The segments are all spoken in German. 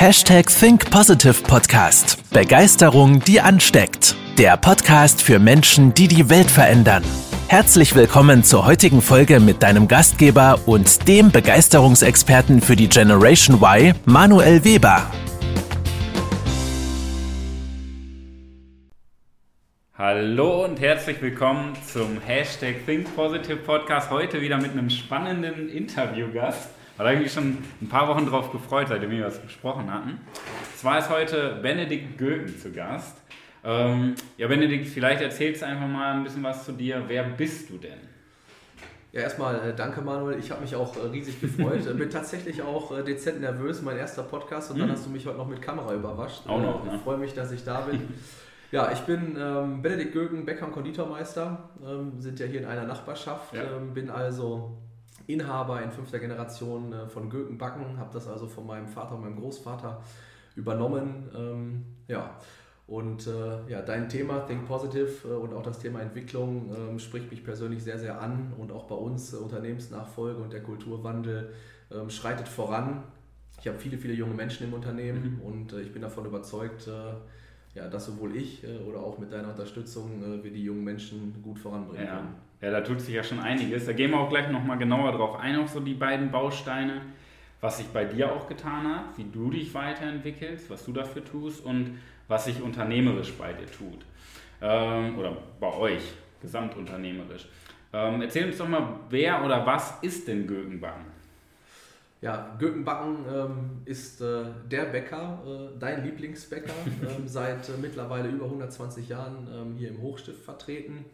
Hashtag Think Positive Podcast. Begeisterung, die ansteckt. Der Podcast für Menschen, die die Welt verändern. Herzlich willkommen zur heutigen Folge mit deinem Gastgeber und dem Begeisterungsexperten für die Generation Y, Manuel Weber. Hallo und herzlich willkommen zum Hashtag Think Positive Podcast. Heute wieder mit einem spannenden Interviewgast. Da habe ich mich schon ein paar Wochen drauf gefreut, seitdem wir was besprochen hatten. Zwar ist heute Benedikt Göken zu Gast. Ähm, ja, Benedikt, vielleicht erzählst du einfach mal ein bisschen was zu dir. Wer bist du denn? Ja, erstmal äh, danke Manuel. Ich habe mich auch äh, riesig gefreut. äh, bin tatsächlich auch dezent nervös, mein erster Podcast und dann hm. hast du mich heute noch mit Kamera überrascht. Auch noch, ne? Ich freue mich, dass ich da bin. ja, ich bin ähm, Benedikt Göken, Bäcker und Konditormeister. Ähm, sind ja hier in einer Nachbarschaft. Ja. Ähm, bin also Inhaber in fünfter Generation äh, von Gökenbacken, habe das also von meinem Vater und meinem Großvater übernommen. Ähm, ja, und äh, ja, dein Thema Think Positive äh, und auch das Thema Entwicklung ähm, spricht mich persönlich sehr, sehr an und auch bei uns äh, Unternehmensnachfolge und der Kulturwandel ähm, schreitet voran. Ich habe viele, viele junge Menschen im Unternehmen mhm. und äh, ich bin davon überzeugt, äh, ja, dass sowohl ich oder auch mit deiner Unterstützung wir die jungen Menschen gut voranbringen ja. können. Ja, da tut sich ja schon einiges. Da gehen wir auch gleich nochmal genauer drauf ein, auf so die beiden Bausteine, was sich bei dir auch getan hat, wie du dich weiterentwickelst, was du dafür tust und was sich unternehmerisch bei dir tut. Ähm, oder bei euch, gesamtunternehmerisch. Ähm, erzähl uns doch mal, wer oder was ist denn Gökenbacken? Ja, Gökenbacken ähm, ist äh, der Bäcker, äh, dein Lieblingsbäcker, ähm, seit äh, mittlerweile über 120 Jahren ähm, hier im Hochstift vertreten.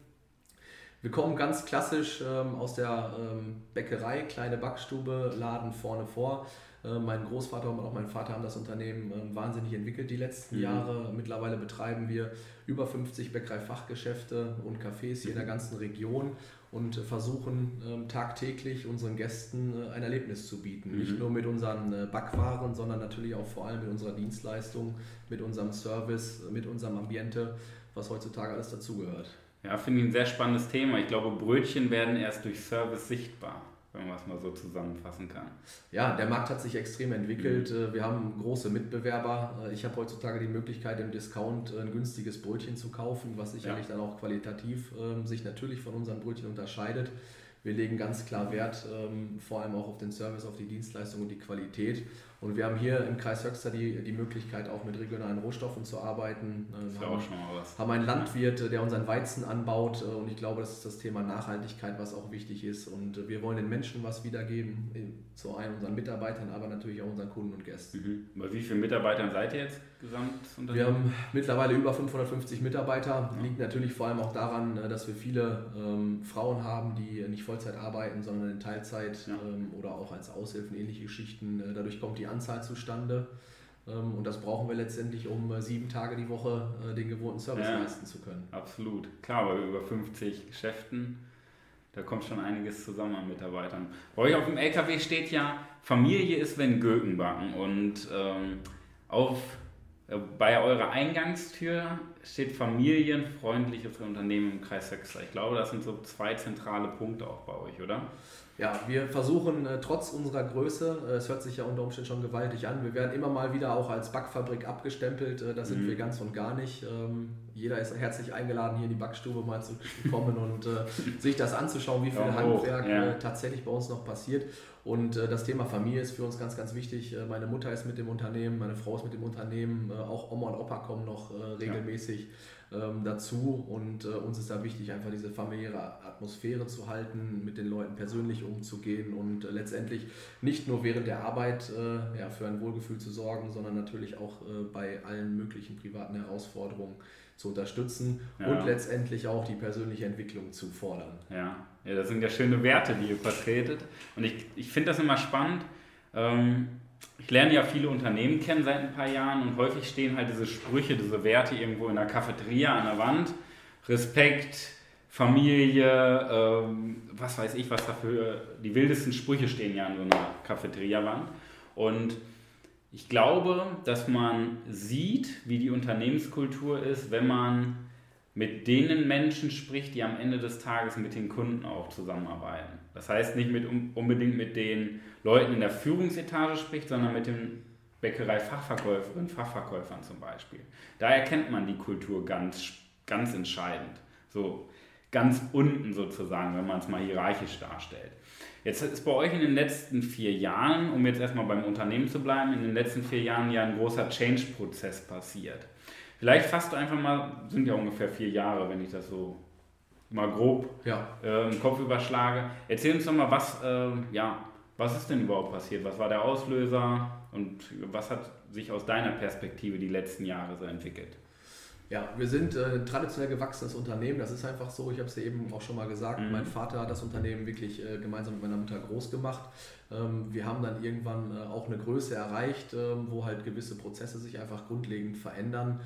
Wir kommen ganz klassisch ähm, aus der ähm, Bäckerei, kleine Backstube, Laden vorne vor. Äh, mein Großvater und auch mein Vater haben das Unternehmen äh, wahnsinnig entwickelt die letzten mhm. Jahre. Mittlerweile betreiben wir über 50 Bäckerei-Fachgeschäfte und Cafés hier in der ganzen Region und versuchen ähm, tagtäglich unseren Gästen äh, ein Erlebnis zu bieten. Mhm. Nicht nur mit unseren äh, Backwaren, sondern natürlich auch vor allem mit unserer Dienstleistung, mit unserem Service, mit unserem Ambiente, was heutzutage alles dazugehört. Ja, finde ich ein sehr spannendes Thema. Ich glaube, Brötchen werden erst durch Service sichtbar, wenn man es mal so zusammenfassen kann. Ja, der Markt hat sich extrem entwickelt. Mhm. Wir haben große Mitbewerber. Äh, ich habe heutzutage die Möglichkeit, im Discount ein günstiges Brötchen zu kaufen, was sicherlich ja. dann auch qualitativ äh, sich natürlich von unseren Brötchen unterscheidet. Wir legen ganz klar Wert, ähm, vor allem auch auf den Service, auf die Dienstleistung und die Qualität. Und wir haben hier im Kreis Höxter die, die Möglichkeit, auch mit regionalen Rohstoffen zu arbeiten. Ähm, das haben, auch schon mal was. haben einen Landwirt, der unseren Weizen anbaut. Äh, und ich glaube, das ist das Thema Nachhaltigkeit, was auch wichtig ist. Und äh, wir wollen den Menschen was wiedergeben, zu einen unseren Mitarbeitern, aber natürlich auch unseren Kunden und Gästen. Mhm. Bei wie vielen Mitarbeitern seid ihr jetzt gesamt? Wir haben mittlerweile über 550 Mitarbeiter. Ja. Liegt natürlich vor allem auch daran, äh, dass wir viele ähm, Frauen haben, die nicht Vollzeit arbeiten, sondern in Teilzeit ja. ähm, oder auch als Aushilfen ähnliche Geschichten. Dadurch kommt die Anzahl zustande. Ähm, und das brauchen wir letztendlich, um äh, sieben Tage die Woche äh, den gewohnten Service ja, leisten zu können. Absolut. Klar, bei über 50 Geschäften, da kommt schon einiges zusammen an Mitarbeitern. Bei euch auf dem LKW steht ja, Familie ist, wenn Göken backen. Und ähm, auf, äh, bei eurer Eingangstür steht familienfreundliches Unternehmen im Kreis Höxter. Ich glaube, das sind so zwei zentrale Punkte auch bei euch, oder? Ja, wir versuchen äh, trotz unserer Größe, äh, es hört sich ja unter Umständen schon gewaltig an, wir werden immer mal wieder auch als Backfabrik abgestempelt, äh, das sind mhm. wir ganz und gar nicht. Ähm, jeder ist herzlich eingeladen, hier in die Backstube mal zu kommen und äh, sich das anzuschauen, wie viel ja, Handwerk ja. Äh, tatsächlich bei uns noch passiert. Und äh, das Thema Familie ist für uns ganz, ganz wichtig. meine Mutter ist mit dem Unternehmen, meine Frau ist mit dem Unternehmen, auch Oma und Opa kommen noch regelmäßig. Ja ähm, dazu und äh, uns ist da wichtig, einfach diese familiäre Atmosphäre zu halten, mit den Leuten persönlich umzugehen und äh, letztendlich nicht nur während der Arbeit äh, ja, für ein Wohlgefühl zu sorgen, sondern natürlich auch äh, bei allen möglichen privaten Herausforderungen zu unterstützen ja. und letztendlich auch die persönliche Entwicklung zu fordern. Ja, ja das sind ja schöne Werte, die ihr vertretet und ich, ich finde das immer spannend. Ähm ich lerne ja viele Unternehmen kennen seit ein paar Jahren und häufig stehen halt diese Sprüche, diese Werte irgendwo in der Cafeteria an der Wand. Respekt, Familie, ähm, was weiß ich, was dafür, die wildesten Sprüche stehen ja an so einer Cafeteria-Wand. Und ich glaube, dass man sieht, wie die Unternehmenskultur ist, wenn man mit denen Menschen spricht, die am Ende des Tages mit den Kunden auch zusammenarbeiten. Das heißt nicht mit, unbedingt mit den Leuten in der Führungsetage spricht, sondern mit den Bäckerei-Fachverkäuferinnen, Fachverkäufern zum Beispiel. Da erkennt man die Kultur ganz, ganz entscheidend. So ganz unten sozusagen, wenn man es mal hierarchisch darstellt. Jetzt ist bei euch in den letzten vier Jahren, um jetzt erstmal beim Unternehmen zu bleiben, in den letzten vier Jahren ja ein großer Change-Prozess passiert. Vielleicht fasst du einfach mal, sind ja ungefähr vier Jahre, wenn ich das so mal grob ja. äh, im Kopf überschlage. Erzähl uns doch mal, was, äh, ja, was ist denn überhaupt passiert? Was war der Auslöser und was hat sich aus deiner Perspektive die letzten Jahre so entwickelt? Ja, wir sind äh, ein traditionell gewachsenes Unternehmen. Das ist einfach so. Ich habe es ja eben auch schon mal gesagt. Mhm. Mein Vater hat das Unternehmen wirklich äh, gemeinsam mit meiner Mutter groß gemacht. Ähm, wir haben dann irgendwann äh, auch eine Größe erreicht, ähm, wo halt gewisse Prozesse sich einfach grundlegend verändern.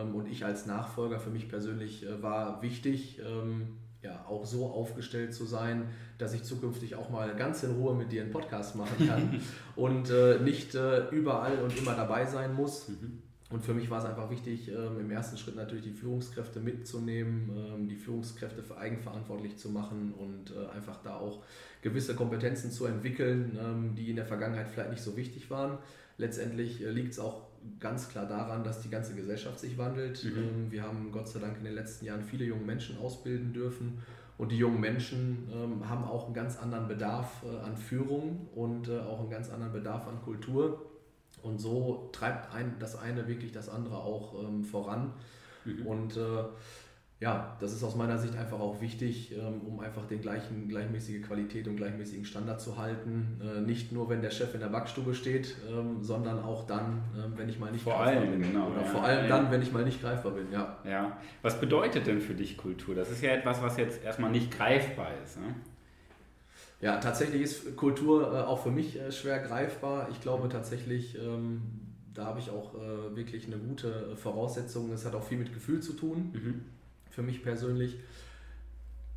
Ähm, und ich als Nachfolger für mich persönlich äh, war wichtig, ähm, ja, auch so aufgestellt zu sein, dass ich zukünftig auch mal ganz in Ruhe mit dir einen Podcast machen kann und äh, nicht äh, überall und immer dabei sein muss. Mhm und für mich war es einfach wichtig, ähm, im ersten Schritt natürlich die Führungskräfte mitzunehmen, ähm, die Führungskräfte für eigenverantwortlich zu machen und äh, einfach da auch gewisse Kompetenzen zu entwickeln, ähm, die in der Vergangenheit vielleicht nicht so wichtig waren. Letztendlich liegt es auch ganz klar daran, dass die ganze Gesellschaft sich wandelt. Mhm. wir haben Gott sei Dank in den letzten Jahren viele junge Menschen ausbilden dürfen. Und die jungen Menschen ähm, haben auch einen ganz anderen Bedarf äh, an Führung und äh, auch einen ganz anderen Bedarf an Kultur. Und so treibt ein, das eine wirklich das andere auch ähm, voran. Mhm. Und äh, ja, das ist aus meiner Sicht einfach auch wichtig, ähm, um einfach den gleichen, gleichmäßige Qualität und gleichmäßigen Standard zu halten. Äh, nicht nur, wenn der Chef in der Backstube steht, ähm, sondern auch dann, ähm, wenn ich mal nicht vor greifbar allem, bin. Genau, Oder ja, vor allem ja. dann, wenn ich mal nicht greifbar bin, ja. Ja. Was bedeutet denn für dich Kultur? Das ist ja etwas, was jetzt erstmal nicht greifbar ist. Ne? Ja, tatsächlich ist Kultur äh, auch für mich äh, schwer greifbar. Ich glaube tatsächlich, da habe ich auch wirklich eine gute Voraussetzung. Es hat auch viel mit Gefühl zu tun, mhm. Für mich persönlich.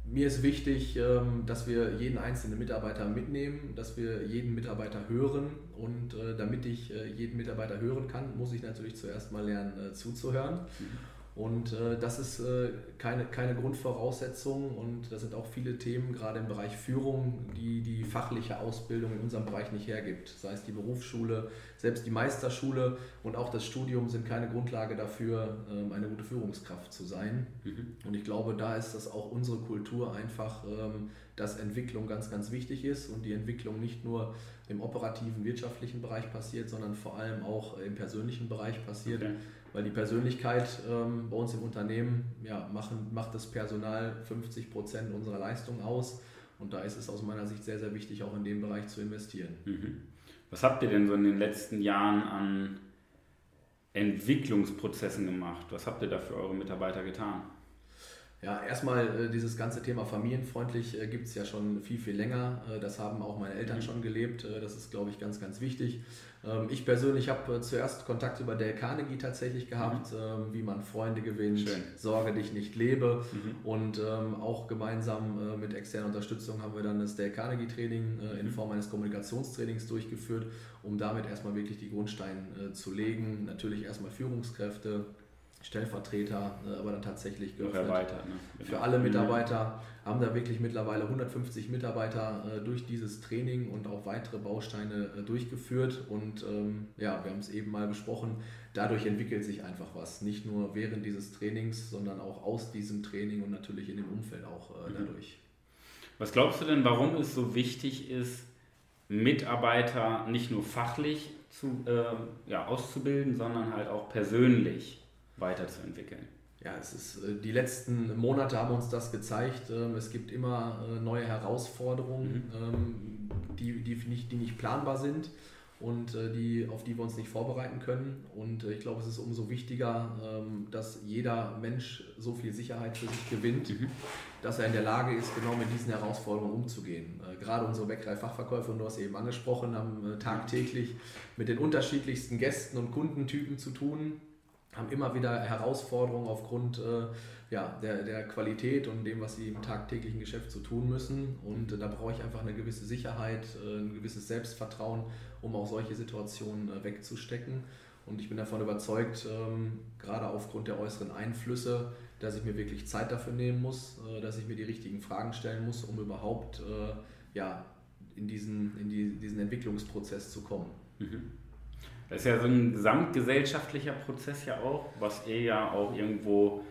Mir ist wichtig, ähm, dass wir jeden einzelnen Mitarbeiter mitnehmen, dass wir jeden Mitarbeiter hören. Und äh, damit ich äh, jeden Mitarbeiter hören kann, muss ich natürlich zuerst mal lernen äh, zuzuhören. Mhm. Und äh, das ist äh, keine, keine Grundvoraussetzung und das sind auch viele Themen, gerade im Bereich Führung, die die fachliche Ausbildung in unserem Bereich nicht hergibt. Sei es die Berufsschule, selbst die Meisterschule und auch das Studium sind keine Grundlage dafür, ähm, eine gute Führungskraft zu sein. Mhm. Und ich glaube, da ist das auch unsere Kultur einfach, ähm, dass Entwicklung ganz, ganz wichtig ist und die Entwicklung nicht nur im operativen wirtschaftlichen Bereich passiert, sondern vor allem auch im persönlichen Bereich passiert. Okay weil die Persönlichkeit ähm, bei uns im Unternehmen ja, machen, macht das Personal 50 Prozent unserer Leistung aus. Und da ist es aus meiner Sicht sehr, sehr wichtig, auch in dem Bereich zu investieren. Mhm. Was habt ihr denn so in den letzten Jahren an Entwicklungsprozessen gemacht? Was habt ihr da für eure Mitarbeiter getan? Ja, erstmal äh, dieses ganze Thema familienfreundlich äh, gibt es ja schon viel, viel länger. Äh, das haben auch meine Eltern mhm. schon gelebt. Äh, das ist, glaube ich, ganz, ganz wichtig. Ähm, ich persönlich habe äh, zuerst Kontakt über Dale Carnegie tatsächlich gehabt, mhm. ähm, wie man Freunde gewinnt, Schön. sorge dich nicht lebe. Mhm. Und ähm, auch gemeinsam äh, mit externer Unterstützung haben wir dann das Dale Carnegie Training in mhm. Form eines Kommunikationstrainings durchgeführt, um damit erstmal wirklich die Grundsteine zu legen. Natürlich erstmal Führungskräfte, Stellvertreter, äh, aber dann tatsächlich geöffnet. Weiter, ne? Für alle Mitarbeiter haben da wirklich mittlerweile 150 Mitarbeiter äh, durch dieses Training und auch weitere Bausteine äh, durchgeführt. Und ähm, ja, wir haben es eben mal besprochen, dadurch entwickelt sich einfach was. Nicht nur während dieses Trainings, sondern auch aus diesem Training und natürlich in dem Umfeld auch äh, mhm. dadurch. Was glaubst du denn, warum es so wichtig ist, Mitarbeiter nicht nur fachlich zu, äh, ja, auszubilden, sondern halt auch persönlich? Weiterzuentwickeln. Ja, es ist, äh, die letzten Monate haben uns das gezeigt. Ähm, es gibt immer äh, neue Herausforderungen, mhm. Ähm, die, die, nicht, die nicht planbar sind und äh, die, auf die wir uns nicht vorbereiten können. Und ich glaube, es ist umso wichtiger, ähm, dass jeder Mensch so viel Sicherheit für sich gewinnt, mhm. dass er in der Lage ist, genau mit diesen Herausforderungen umzugehen. Gerade unsere Bäckerei-Fachverkäufer, und du hast eben angesprochen, haben tagtäglich mit den unterschiedlichsten Gästen und Kundentypen zu tun haben immer wieder Herausforderungen aufgrund äh, ja, der, der Qualität und dem, was sie im tagtäglichen Geschäft zu tun müssen. Und äh, da brauche ich einfach eine gewisse Sicherheit, äh, ein gewisses Selbstvertrauen, um auch solche Situationen äh, wegzustecken. Und ich bin davon überzeugt, ähm, gerade aufgrund der äußeren Einflüsse, dass ich mir wirklich Zeit dafür nehmen muss, äh, dass ich mir die richtigen Fragen stellen muss, um überhaupt äh, ja, in, diesen, in die, diesen Entwicklungsprozess zu kommen. Mhm. Das ist ja so ein gesamtgesellschaftlicher Prozess ja auch, was ihr ja auch irgendwo,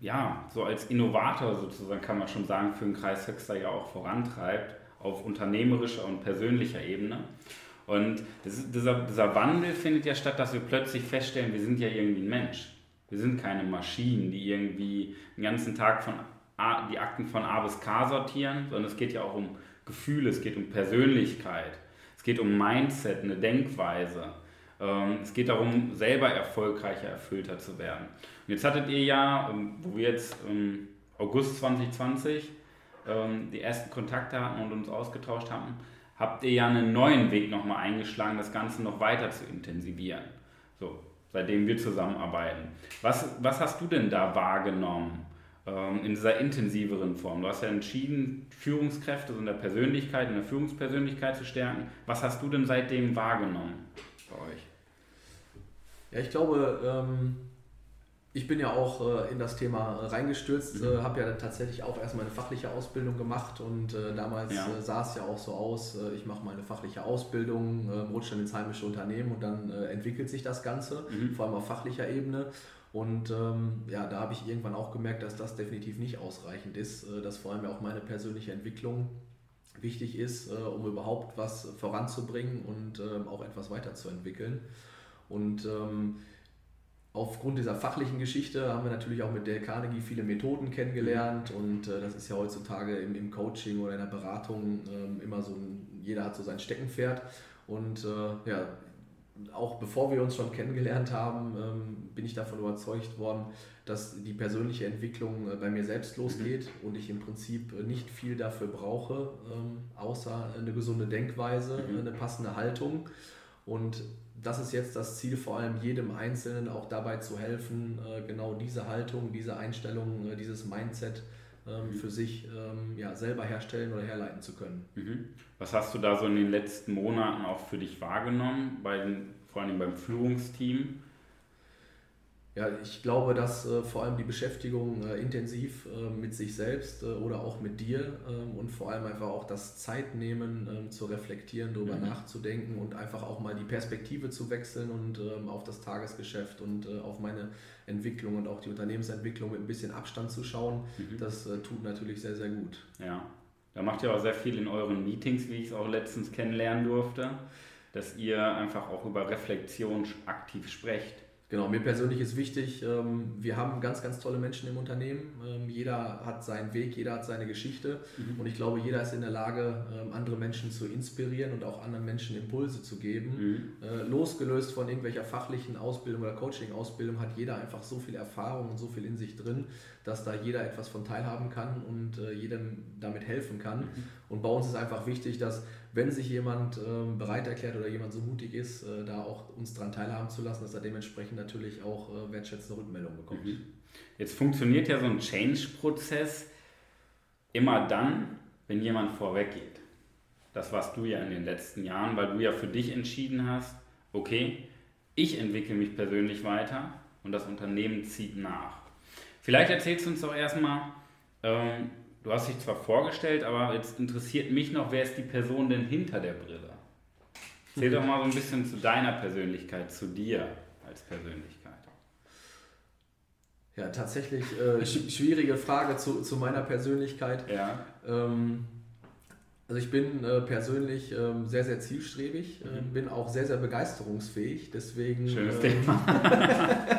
ja, so als Innovator sozusagen kann man schon sagen, für den Kreis Höxter ja auch vorantreibt, auf unternehmerischer und persönlicher Ebene. Und das, dieser, dieser Wandel findet ja statt, dass wir plötzlich feststellen, wir sind ja irgendwie ein Mensch. Wir sind keine Maschinen, die irgendwie den ganzen Tag von A, die Akten von A bis K sortieren, sondern es geht ja auch um Gefühle, es geht um Persönlichkeit, es geht um Mindset, eine Denkweise. Ähm, es geht darum, selber erfolgreicher, erfüllter zu werden. Und jetzt hattet ihr ja, ähm, wo wir jetzt im August 2020 ähm, die ersten Kontakte hatten und uns ausgetauscht haben, habt ihr ja einen neuen Weg nochmal eingeschlagen, das Ganze noch weiter zu intensivieren. So, seitdem wir zusammenarbeiten. Was, was hast du denn da wahrgenommen in dieser intensiveren Form? Du hast ja entschieden, Führungskräfte in der Persönlichkeit, in der Führungspersönlichkeit zu stärken. Was hast du denn seitdem wahrgenommen bei euch? Ja, ich glaube, ähm ich bin ja auch äh, in das Thema äh, reingestürzt, mhm. äh, habe ja tatsächlich auch erstmal eine fachliche Ausbildung gemacht und äh, damals ja. Äh, sah es ja auch so aus, äh, ich mache meine fachliche Ausbildung, rutsche dann ins heimische Unternehmen und dann entwickelt sich das Ganze, mhm. vor allem auf fachlicher Ebene. Und ähm, ja, da habe ich irgendwann auch gemerkt, dass das definitiv nicht ausreichend ist, dass vor allem ja auch meine persönliche Entwicklung wichtig ist, um überhaupt was voranzubringen und ähm, auch etwas weiterzuentwickeln. Und ähm, aufgrund dieser fachlichen Geschichte haben wir natürlich auch mit Dale Carnegie viele Methoden kennengelernt und äh, das ist ja heutzutage im, im, Coaching oder in der Beratung äh, immer so ein, jeder hat so sein Steckenpferd und äh, ja, auch bevor wir uns schon kennengelernt haben, ähm, bin ich davon überzeugt worden, dass die persönliche Entwicklung äh, bei mir selbst losgeht mhm. und ich im Prinzip äh, nicht viel dafür brauche, ähm, außer eine gesunde Denkweise, mhm. eine passende Haltung und das ist jetzt das Ziel, vor allem jedem Einzelnen auch dabei zu helfen, äh, genau diese Haltung, diese Einstellung, äh, dieses Mindset ähm, für sich ähm, ja, selber herstellen oder herleiten zu können. Mhm. Was hast du da so in den letzten Monaten auch für dich wahrgenommen, bei den, vor allem beim Führungsteam? Ja, ich glaube, dass äh, vor allem die Beschäftigung äh, intensiv äh, mit sich selbst äh, oder auch mit dir ähm, und vor allem einfach auch das Zeitnehmen ähm, zu reflektieren, darüber mhm. nachzudenken und einfach auch mal die Perspektive zu wechseln und ähm, auf das Tagesgeschäft und äh, auf meine Entwicklung und auch die Unternehmensentwicklung mit ein bisschen Abstand zu schauen, mhm. das äh, tut natürlich sehr, sehr gut. Ja, da macht ihr auch sehr viel in euren Meetings, wie ich es auch letztens kennenlernen durfte, dass ihr einfach auch über Reflexion aktiv sprecht. Genau, mir persönlich ist wichtig, ähm, wir haben ganz, ganz tolle Menschen im Unternehmen. Ähm, jeder hat seinen Weg, jeder hat seine Geschichte. Mhm. Und ich glaube, jeder ist in der Lage, ähm, andere Menschen zu inspirieren und auch anderen Menschen Impulse zu geben. Mhm. Äh, losgelöst von irgendwelcher fachlichen Ausbildung oder Coaching-Ausbildung hat jeder einfach so viel Erfahrung und so viel in sich drin, dass da jeder etwas von teilhaben kann und äh, jedem damit helfen kann. Mhm. Und bei uns ist einfach wichtig, dass wenn sich jemand ähm, bereit erklärt oder jemand so mutig ist, äh, da auch uns daran teilhaben zu lassen, dass er dementsprechend natürlich auch äh, wertschätzende Rückmeldungen bekommt. Mhm. Jetzt funktioniert ja so ein Change-Prozess immer dann, wenn jemand vorweggeht. Das warst du ja in den letzten Jahren, weil du ja für dich entschieden hast, okay, ich entwickle mich persönlich weiter und das Unternehmen zieht nach. Vielleicht erzählst du uns doch erstmal, ähm, du hast dich zwar vorgestellt, aber jetzt interessiert mich noch, wer ist die Person denn hinter der Brille? Erzähl doch mal so ein bisschen zu deiner Persönlichkeit, zu dir als Persönlichkeit. Ja, tatsächlich äh, schwierige Frage zu, zu meiner Persönlichkeit. Ja. Ähm, also ich bin äh, persönlich ähm, sehr, sehr zielstrebig, äh, mhm. bin auch sehr, sehr begeisterungsfähig. Deswegen Schönes ähm, Thema.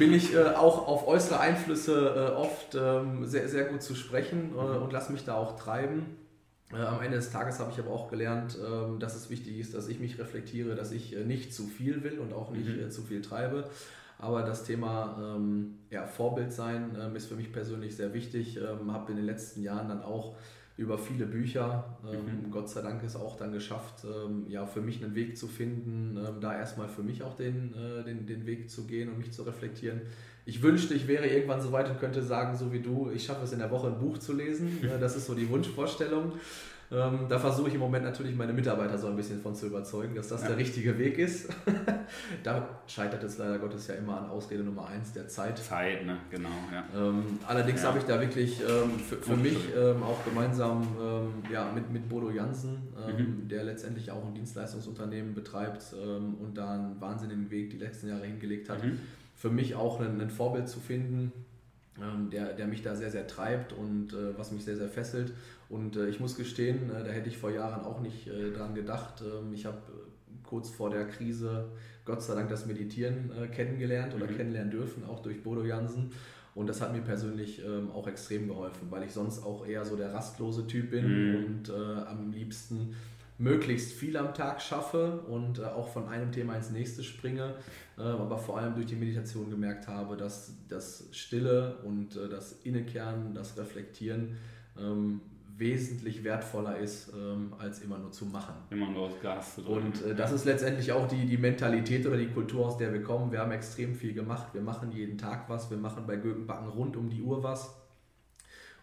bin ich äh, auch auf äußere Einflüsse äh, oft ähm, sehr, sehr gut zu sprechen äh, mhm. und lasse mich da auch treiben. Äh, am Ende des Tages habe ich aber auch gelernt, ähm, dass es wichtig ist, dass ich mich reflektiere, dass ich äh, nicht zu viel will und auch nicht mhm. Äh, zu viel treibe. Aber das Thema ähm, ja, Vorbild sein ähm, ist für mich persönlich sehr wichtig. Ähm, habe in den letzten Jahren dann auch über viele Bücher. Ähm, mhm. Gott sei Dank ist auch dann geschafft, ähm, ja, für mich einen Weg zu finden, ähm, da erstmal für mich auch den, äh, den, den Weg zu gehen und mich zu reflektieren. Ich wünschte, ich wäre irgendwann so weit und könnte sagen, so wie du, ich schaffe es in der Woche ein Buch zu lesen. Äh, das ist so die Wunschvorstellung. Ähm, da versuche ich im Moment natürlich meine Mitarbeiter so ein bisschen von zu überzeugen, dass das ja. der richtige Weg ist. da scheitert es leider Gottes ja immer an Ausrede Nummer eins, der Zeit. Zeit, ne? genau. Ja. Ähm, allerdings ja. habe ich da wirklich ähm, für, für mich ähm, auch gemeinsam ähm, ja, mit, mit Bodo Jansen, ähm, mhm. der letztendlich auch ein Dienstleistungsunternehmen betreibt und da einen wahnsinnigen Weg die letzten Jahre hingelegt hat, mhm. für mich auch ein, ein Vorbild zu finden der, der mich da sehr, sehr treibt und äh, was mich sehr, sehr fesselt. Und äh, ich muss gestehen, äh, da hätte ich vor Jahren auch nicht äh, dran gedacht. Ähm, ich habe kurz vor der Krise Gott sei Dank das Meditieren kennengelernt oder mhm. kennenlernen dürfen, auch durch Bodo Jansen. Und das hat mir persönlich ähm, auch extrem geholfen, weil ich sonst auch eher so der rastlose Typ bin mhm. und am liebsten möglichst viel am Tag schaffe und auch von einem Thema ins nächste springe, aber vor allem durch die Meditation gemerkt habe, dass das Stille und das Innenkehren, das Reflektieren ähm, wesentlich wertvoller ist, ähm, als immer nur zu machen. Immer nur aus Gas zu drücken. Und äh, das ist letztendlich auch die, die Mentalität oder die Kultur, aus der wir kommen. Wir haben extrem viel gemacht. Wir machen jeden Tag was. Wir machen bei Gökenbacken rund um die Uhr was.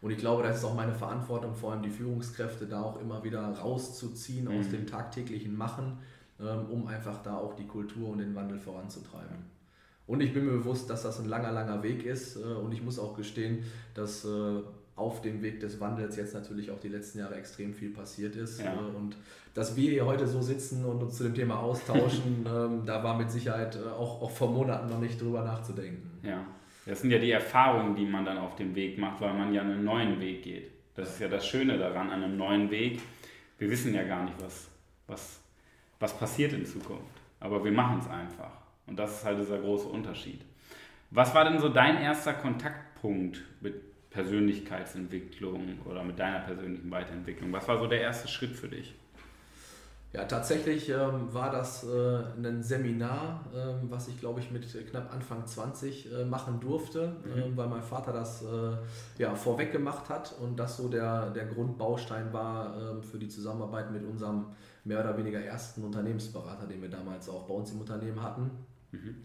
Und ich glaube, das ist auch meine Verantwortung, vor allem die Führungskräfte da auch immer wieder rauszuziehen mhm. aus dem tagtäglichen Machen, ähm, um einfach da auch die Kultur und den Wandel voranzutreiben. Und ich bin mir bewusst, dass das ein langer, langer Weg ist. Äh, und ich muss auch gestehen, dass äh, auf dem Weg des Wandels jetzt natürlich auch die letzten Jahre extrem viel passiert ist. Ja. Äh, und dass wir hier heute so sitzen und uns zu dem Thema austauschen, ähm, da war mit Sicherheit auch, auch vor Monaten noch nicht drüber nachzudenken. Ja. Das sind ja die Erfahrungen, die man dann auf dem Weg macht, weil man ja einen neuen Weg geht. Das ist ja das Schöne daran, an einem neuen Weg. Wir wissen ja gar nicht, was, was, was passiert in Zukunft. Aber wir machen es einfach. Und das ist halt dieser große Unterschied. Was war denn so dein erster Kontaktpunkt mit Persönlichkeitsentwicklung oder mit deiner persönlichen Weiterentwicklung? Was war so der erste Schritt für dich? Ja, tatsächlich ähm, war das äh, ein Seminar, ähm, was ich glaube ich mit knapp Anfang 20 äh, machen durfte, mhm. äh, weil mein Vater das äh, ja, vorweg gemacht hat und das so der, der Grundbaustein war ähm, für die Zusammenarbeit mit unserem mehr oder weniger ersten Unternehmensberater, den wir damals auch bei uns im Unternehmen hatten. Mhm.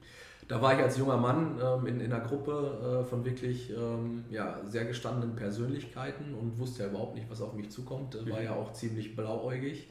Da war ich als junger Mann ähm, in, in einer Gruppe äh, von wirklich ähm, ja, sehr gestandenen Persönlichkeiten und wusste ja überhaupt nicht, was auf mich zukommt. War mhm. ja auch ziemlich blauäugig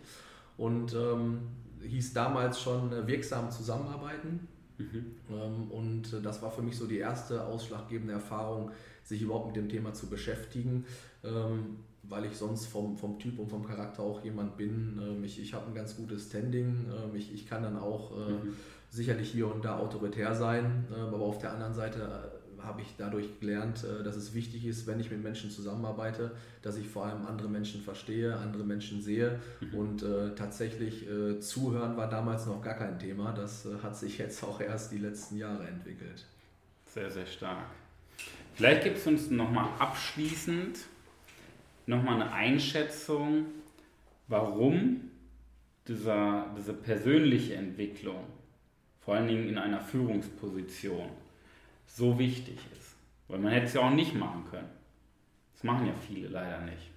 und ähm, hieß damals schon äh, wirksam zusammenarbeiten. Mhm. Ähm, und äh, das war für mich so die erste ausschlaggebende Erfahrung, sich überhaupt mit dem Thema zu beschäftigen, ähm, weil ich sonst vom, vom Typ und vom Charakter auch jemand bin. Ähm, ich ich habe ein ganz gutes Standing, ähm, ich, ich kann dann auch äh, mhm. sicherlich hier und da autoritär sein, äh, aber auf der anderen Seite habe ich dadurch gelernt, äh, dass es wichtig ist, wenn ich mit Menschen zusammenarbeite, dass ich vor allem andere Menschen verstehe, andere Menschen sehe mhm. und äh, tatsächlich äh, zuhören war damals noch gar kein Thema. Das äh, hat sich jetzt auch erst die letzten Jahre entwickelt. Sehr, sehr stark. Vielleicht gibt es uns nochmal abschließend nochmal eine Einschätzung, warum dieser, diese persönliche Entwicklung, vor allen Dingen in einer Führungsposition, so wichtig ist. Weil man hätte es ja auch nicht machen können. Das machen ja viele leider nicht.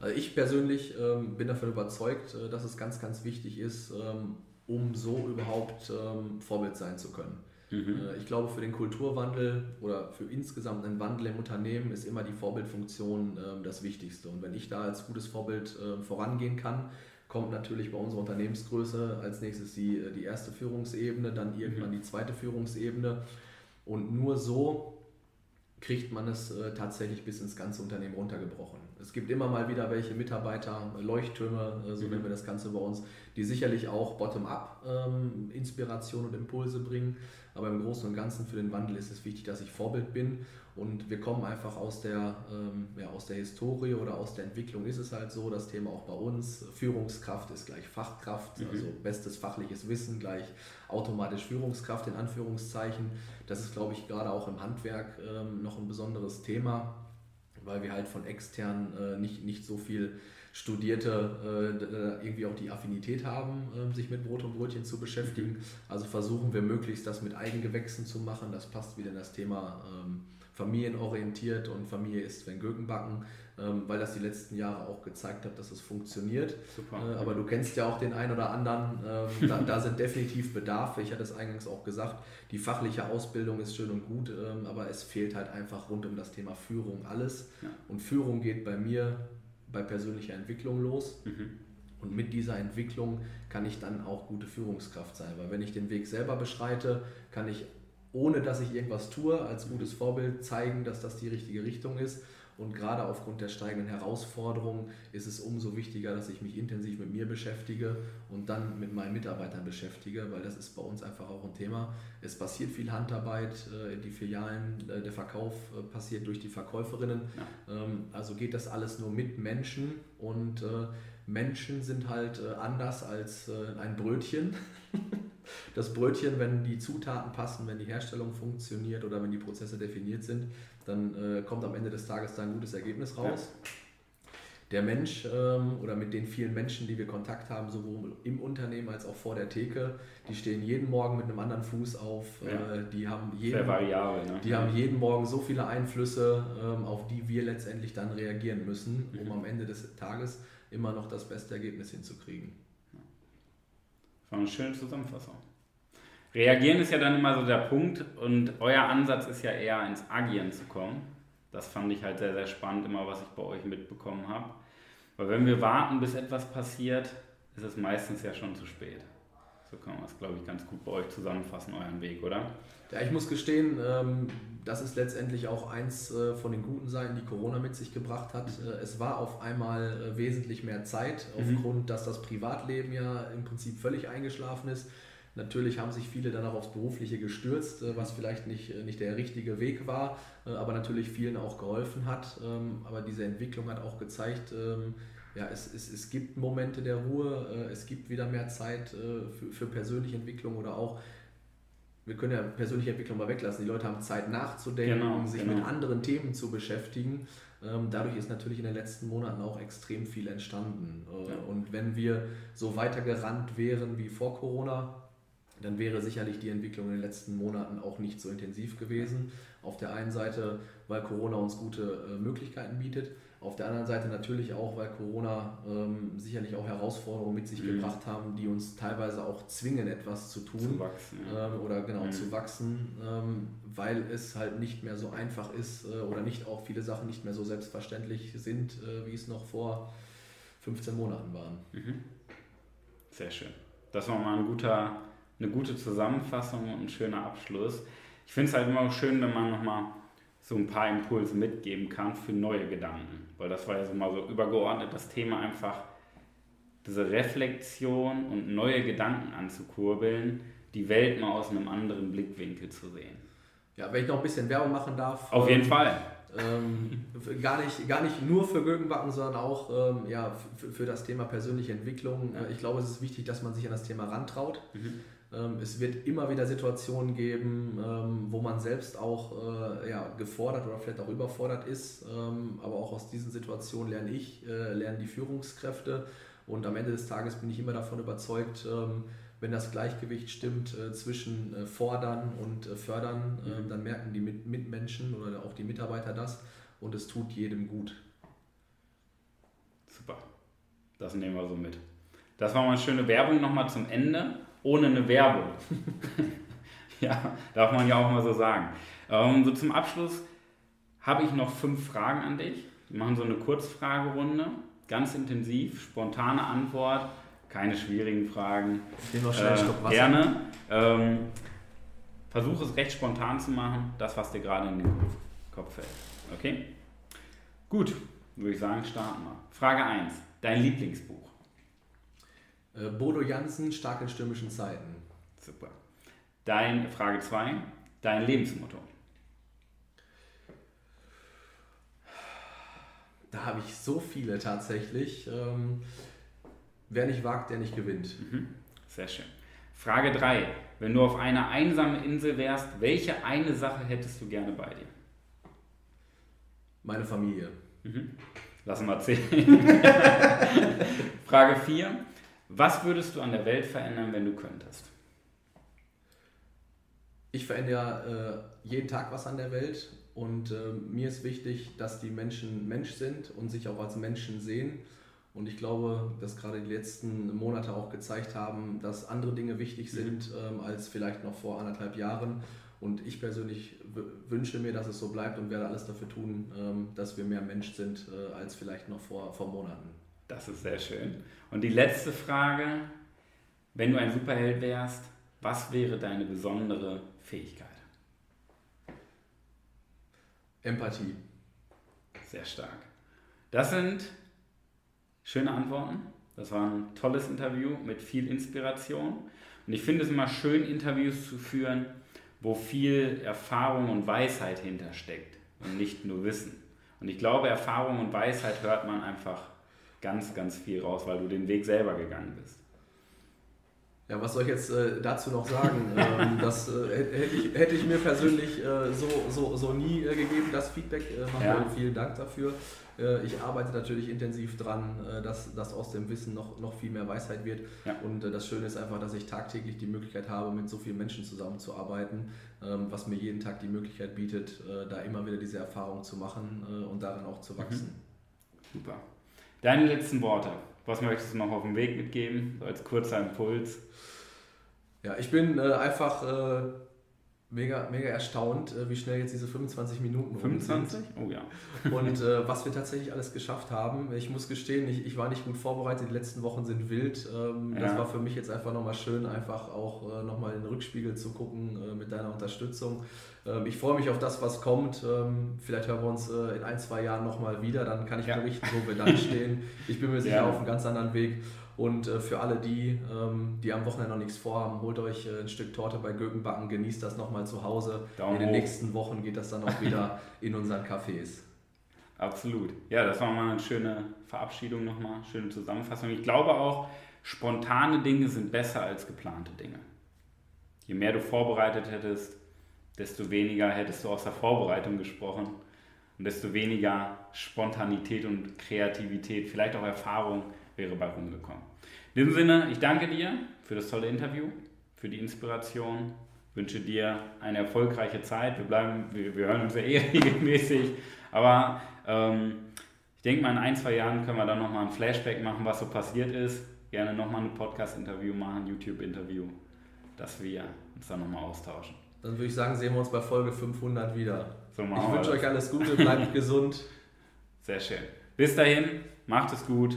Also ich persönlich ähm, bin davon überzeugt, äh, dass es ganz, ganz wichtig ist, ähm, um so überhaupt ähm, Vorbild sein zu können. Mhm. Äh, ich glaube, für den Kulturwandel oder für insgesamt einen Wandel im Unternehmen ist immer die Vorbildfunktion äh, das Wichtigste. Und wenn ich da als gutes Vorbild äh, vorangehen kann, kommt natürlich bei unserer Unternehmensgröße als nächstes die, äh, die erste Führungsebene, dann irgendwann mhm. die zweite Führungsebene. Und nur so kriegt man es äh, tatsächlich bis ins ganze Unternehmen runtergebrochen. Es gibt immer mal wieder welche Mitarbeiter, Leuchttürme, äh, so mhm. nennen wir das Ganze bei uns, die sicherlich auch bottom-up ähm, Inspiration und Impulse bringen. Aber im Großen und Ganzen für den Wandel ist es wichtig, dass ich Vorbild bin. Und wir kommen einfach aus der, ähm, ja, aus der Historie oder aus der Entwicklung ist es halt so, das Thema auch bei uns. Führungskraft ist gleich Fachkraft, mhm. also bestes fachliches Wissen gleich automatisch Führungskraft in Anführungszeichen. Das ist, glaube ich, gerade auch im Handwerk ähm, noch ein besonderes Thema, weil wir halt von extern äh, nicht, nicht so viel Studierte äh, irgendwie auch die Affinität haben, äh, sich mit Brot und Brötchen zu beschäftigen. Mhm. Also versuchen wir möglichst das mit Eigengewächsen zu machen. Das passt wieder in das Thema ähm, familienorientiert und Familie ist, wenn Gürken backen, ähm, weil das die letzten Jahre auch gezeigt hat, dass es funktioniert. Super. Äh, aber du kennst ja auch den einen oder anderen, ähm, da, da, sind definitiv Bedarfe. Ich hatte es eingangs auch gesagt, die fachliche Ausbildung ist schön und gut, ähm, aber es fehlt halt einfach rund um das Thema Führung alles. Ja. Und Führung geht bei mir bei persönlicher Entwicklung los. Mhm. Und mit dieser Entwicklung kann ich dann auch gute Führungskraft sein. Weil wenn ich den Weg selber beschreite, kann ich, ohne dass ich irgendwas tue, als gutes Vorbild zeigen, dass das die richtige Richtung ist. Und gerade aufgrund der steigenden Herausforderungen ist es umso wichtiger, dass ich mich intensiv mit mir beschäftige und dann mit meinen Mitarbeitern beschäftige, weil das ist bei uns einfach auch ein Thema. Es passiert viel Handarbeit, äh, die Filialen, äh, der Verkauf äh, passiert durch die Verkäuferinnen. Ja. Ähm, also geht das alles nur mit Menschen und Menschen sind halt anders als ein Brötchen. Das Brötchen, wenn die Zutaten passen, wenn die Herstellung funktioniert oder wenn die Prozesse definiert sind, dann äh, kommt am Ende des Tages da ein gutes Ergebnis raus. Ja. Der Mensch ähm, oder mit den vielen Menschen, die wir Kontakt haben, sowohl im Unternehmen als auch vor der Theke, die stehen jeden Morgen mit einem anderen Fuß auf. Ja. Äh, die haben jeden, variabel, ne? die haben jeden Morgen so viele Einflüsse, ähm, auf die wir letztendlich dann reagieren müssen, um mhm. am Ende des Tages immer noch das beste Ergebnis hinzukriegen. Das war eine schöne Zusammenfassung. Reagieren ist ja dann immer so der Punkt und euer Ansatz ist ja eher ins Agieren zu kommen. Das fand ich halt sehr, sehr spannend, immer was ich bei euch mitbekommen habe. Weil wenn wir warten, bis etwas passiert, ist es meistens ja schon zu spät. So kann man es, glaube ich, ganz gut bei euch zusammenfassen, euren Weg, oder? Ja, ich muss gestehen, ähm, das ist letztendlich auch eins äh, von den guten Seiten, die Corona mit sich gebracht hat. Äh, es war auf einmal äh, wesentlich mehr Zeit, mhm. aufgrund, dass das Privatleben ja im Prinzip völlig eingeschlafen ist. Natürlich haben sich viele dann auch aufs Berufliche gestürzt, was vielleicht nicht, nicht der richtige Weg war, aber natürlich vielen auch geholfen hat. Ähm, aber diese Entwicklung hat auch gezeigt, ähm, ja, es, es, es gibt Momente der Ruhe, es gibt wieder mehr Zeit für, für persönliche Entwicklung oder auch wir können ja persönliche Entwicklung mal weglassen. Die Leute haben Zeit nachzudenken, genau, sich genau. mit anderen Themen zu beschäftigen. Ähm, dadurch ist natürlich in den letzten Monaten auch extrem viel entstanden. Ja. Und wenn wir so weitergerannt wären wie vor Corona, dann wäre sicherlich die Entwicklung in den letzten Monaten auch nicht so intensiv gewesen. Auf der einen Seite, weil Corona uns gute äh, Möglichkeiten bietet, auf der anderen Seite natürlich auch, weil Corona ähm, sicherlich auch Herausforderungen mit sich mhm. gebracht haben, die uns teilweise auch zwingen, etwas zu tun. Zu wachsen. Ähm, oder genau, mhm. zu wachsen, ähm, weil es halt nicht mehr so einfach ist äh, oder nicht auch viele Sachen nicht mehr so selbstverständlich sind, äh, wie es noch vor 15 Monaten waren. Mhm. Sehr schön. Das war mal ein guter eine gute Zusammenfassung und ein schöner Abschluss. Ich finde es halt immer schön, wenn man nochmal so ein paar Impulse mitgeben kann für neue Gedanken. Weil das war ja so mal so übergeordnet das Thema einfach, diese Reflexion und neue Gedanken anzukurbeln, die Welt mal aus einem anderen Blickwinkel zu sehen. Ja, wenn ich noch ein bisschen Werbung machen darf. Auf jeden ähm, Fall. Ähm, gar, nicht, gar nicht nur für Gürkenbacken, sondern auch ähm, ja, für, das Thema persönliche Entwicklung. Ja. Ich glaube, es ist wichtig, dass man sich an das Thema rantraut. Mhm. Ähm, es wird immer wieder Situationen geben, ähm, wo man selbst auch äh, ja, gefordert oder vielleicht auch überfordert ist. Ähm, aber auch aus diesen Situationen lerne ich, äh, lernen die Führungskräfte. Und am Ende des Tages bin ich immer davon überzeugt, wenn das Gleichgewicht stimmt äh, zwischen fordern und fördern, mhm. dann merken die Mitmenschen oder auch die Mitarbeiter das und es tut jedem gut. Super. Das nehmen wir so mit. Das war mal eine schöne Werbung nochmal zum Ende ohne eine Werbung. ja, darf man ja auch mal so sagen. Ähm, so zum Abschluss habe ich noch fünf Fragen an dich. Wir machen so eine Kurzfragerunde, ganz intensiv, spontane Antwort, keine schwierigen Fragen. Ich noch schnell äh, Wasser. Gerne. Ähm, Versuche es recht spontan zu machen, das, was dir gerade in den Kopf fällt. Okay? Gut, würde ich sagen, starten wir. Frage 1. Dein Lieblingsbuch? Äh, Bodo Jansen, stark in stürmischen Zeiten. Super. Dein, Frage 2, dein Lebensmotto. Da habe ich so viele tatsächlich. Ähm, wer nicht wagt, der nicht gewinnt. Mhm. Sehr schön. Frage 3. Wenn du auf einer einsamen Insel wärst, welche eine Sache hättest du gerne bei dir? Meine Familie. Mhm. Lassen wir zählen. Frage 4. Was würdest du an der Welt verändern, wenn du könntest? Ich verändere äh, jeden Tag was an der Welt und äh, mir ist wichtig, dass die Menschen Mensch sind und sich auch als Menschen sehen. Und ich glaube, dass gerade die letzten Monate auch gezeigt haben, dass andere Dinge wichtig mhm. sind ähm, als vielleicht noch vor anderthalb Jahren. Und ich persönlich wünsche mir, dass es so bleibt und werde alles dafür tun, ähm, dass wir mehr Mensch sind äh, als vielleicht noch vor, vor Monaten. Das ist sehr schön. Und die letzte Frage, wenn du ein Superheld wärst, was wäre deine besondere Fähigkeit? Empathie. Sehr stark. Das sind schöne Antworten. Das war ein tolles Interview mit viel Inspiration. Und ich finde es immer schön, Interviews zu führen, wo viel Erfahrung und Weisheit hintersteckt und nicht nur Wissen. Und ich glaube, Erfahrung und Weisheit hört man einfach ganz, ganz viel raus, weil du den Weg selber gegangen bist. Ja, was soll ich jetzt äh, dazu noch sagen? ähm, das äh, hätte, ich, hätte ich mir persönlich äh, so, so, so nie äh, gegeben, das Feedback. Äh, ja. Vielen Dank dafür. Äh, ich arbeite natürlich intensiv dran, dass, dass aus dem Wissen noch, noch viel mehr Weisheit wird. Ja. Und das Schöne ist einfach, dass ich tagtäglich die Möglichkeit habe, mit so vielen Menschen zusammenzuarbeiten, ähm, was mir jeden Tag die Möglichkeit bietet, da immer wieder diese Erfahrung zu machen und darin auch zu wachsen. Mhm. Super. Deine letzten Worte. Was möchtest du noch auf dem Weg mitgeben, als kurzer Impuls? Ja, ich bin äh, einfach äh, mega, mega erstaunt, äh, wie schnell jetzt diese 25 Minuten 25? Oh ja. Und äh, was wir tatsächlich alles geschafft haben. Ich muss gestehen, ich, ich war nicht gut vorbereitet. Die letzten Wochen sind wild. Ähm, ja. Das war für mich jetzt einfach nochmal schön, einfach auch äh, nochmal in den Rückspiegel zu gucken äh, mit deiner Unterstützung. Ähm, ich freue mich auf das, was kommt. Ähm, vielleicht hören wir uns äh, in ein, zwei Jahren nochmal wieder. Dann kann ich ja. berichten, wo wir dann stehen. Ich bin mir sicher ja. auf einem ganz anderen Weg. Und äh, für alle die, ähm, die am Wochenende noch nichts vorhaben, holt euch äh, ein Stück Torte bei Gökenbacken, genießt das nochmal zu Hause. Daumen in den hoch. nächsten Wochen geht das dann auch wieder in unseren Cafés. Absolut. Ja, das war mal eine schöne Verabschiedung nochmal, schöne Zusammenfassung. Ich glaube auch, spontane Dinge sind besser als geplante Dinge. Je mehr du vorbereitet hättest, desto weniger hättest du aus der Vorbereitung gesprochen und desto weniger Spontanität und Kreativität, vielleicht auch Erfahrung wäre bei rumgekommen. In diesem Sinne, ich danke dir für das tolle Interview, für die Inspiration, wünsche dir eine erfolgreiche Zeit. Wir, bleiben, wir, wir hören uns ja eh regelmäßig, aber ähm, ich denke mal, in ein, zwei Jahren können wir dann nochmal ein Flashback machen, was so passiert ist. Gerne nochmal ein Podcast-Interview machen, YouTube-Interview, dass wir uns dann nochmal austauschen. Dann würde ich sagen, sehen wir uns bei Folge 500 wieder. So ich wünsche euch alles Gute, bleibt gesund. Sehr schön. Bis dahin, macht es gut.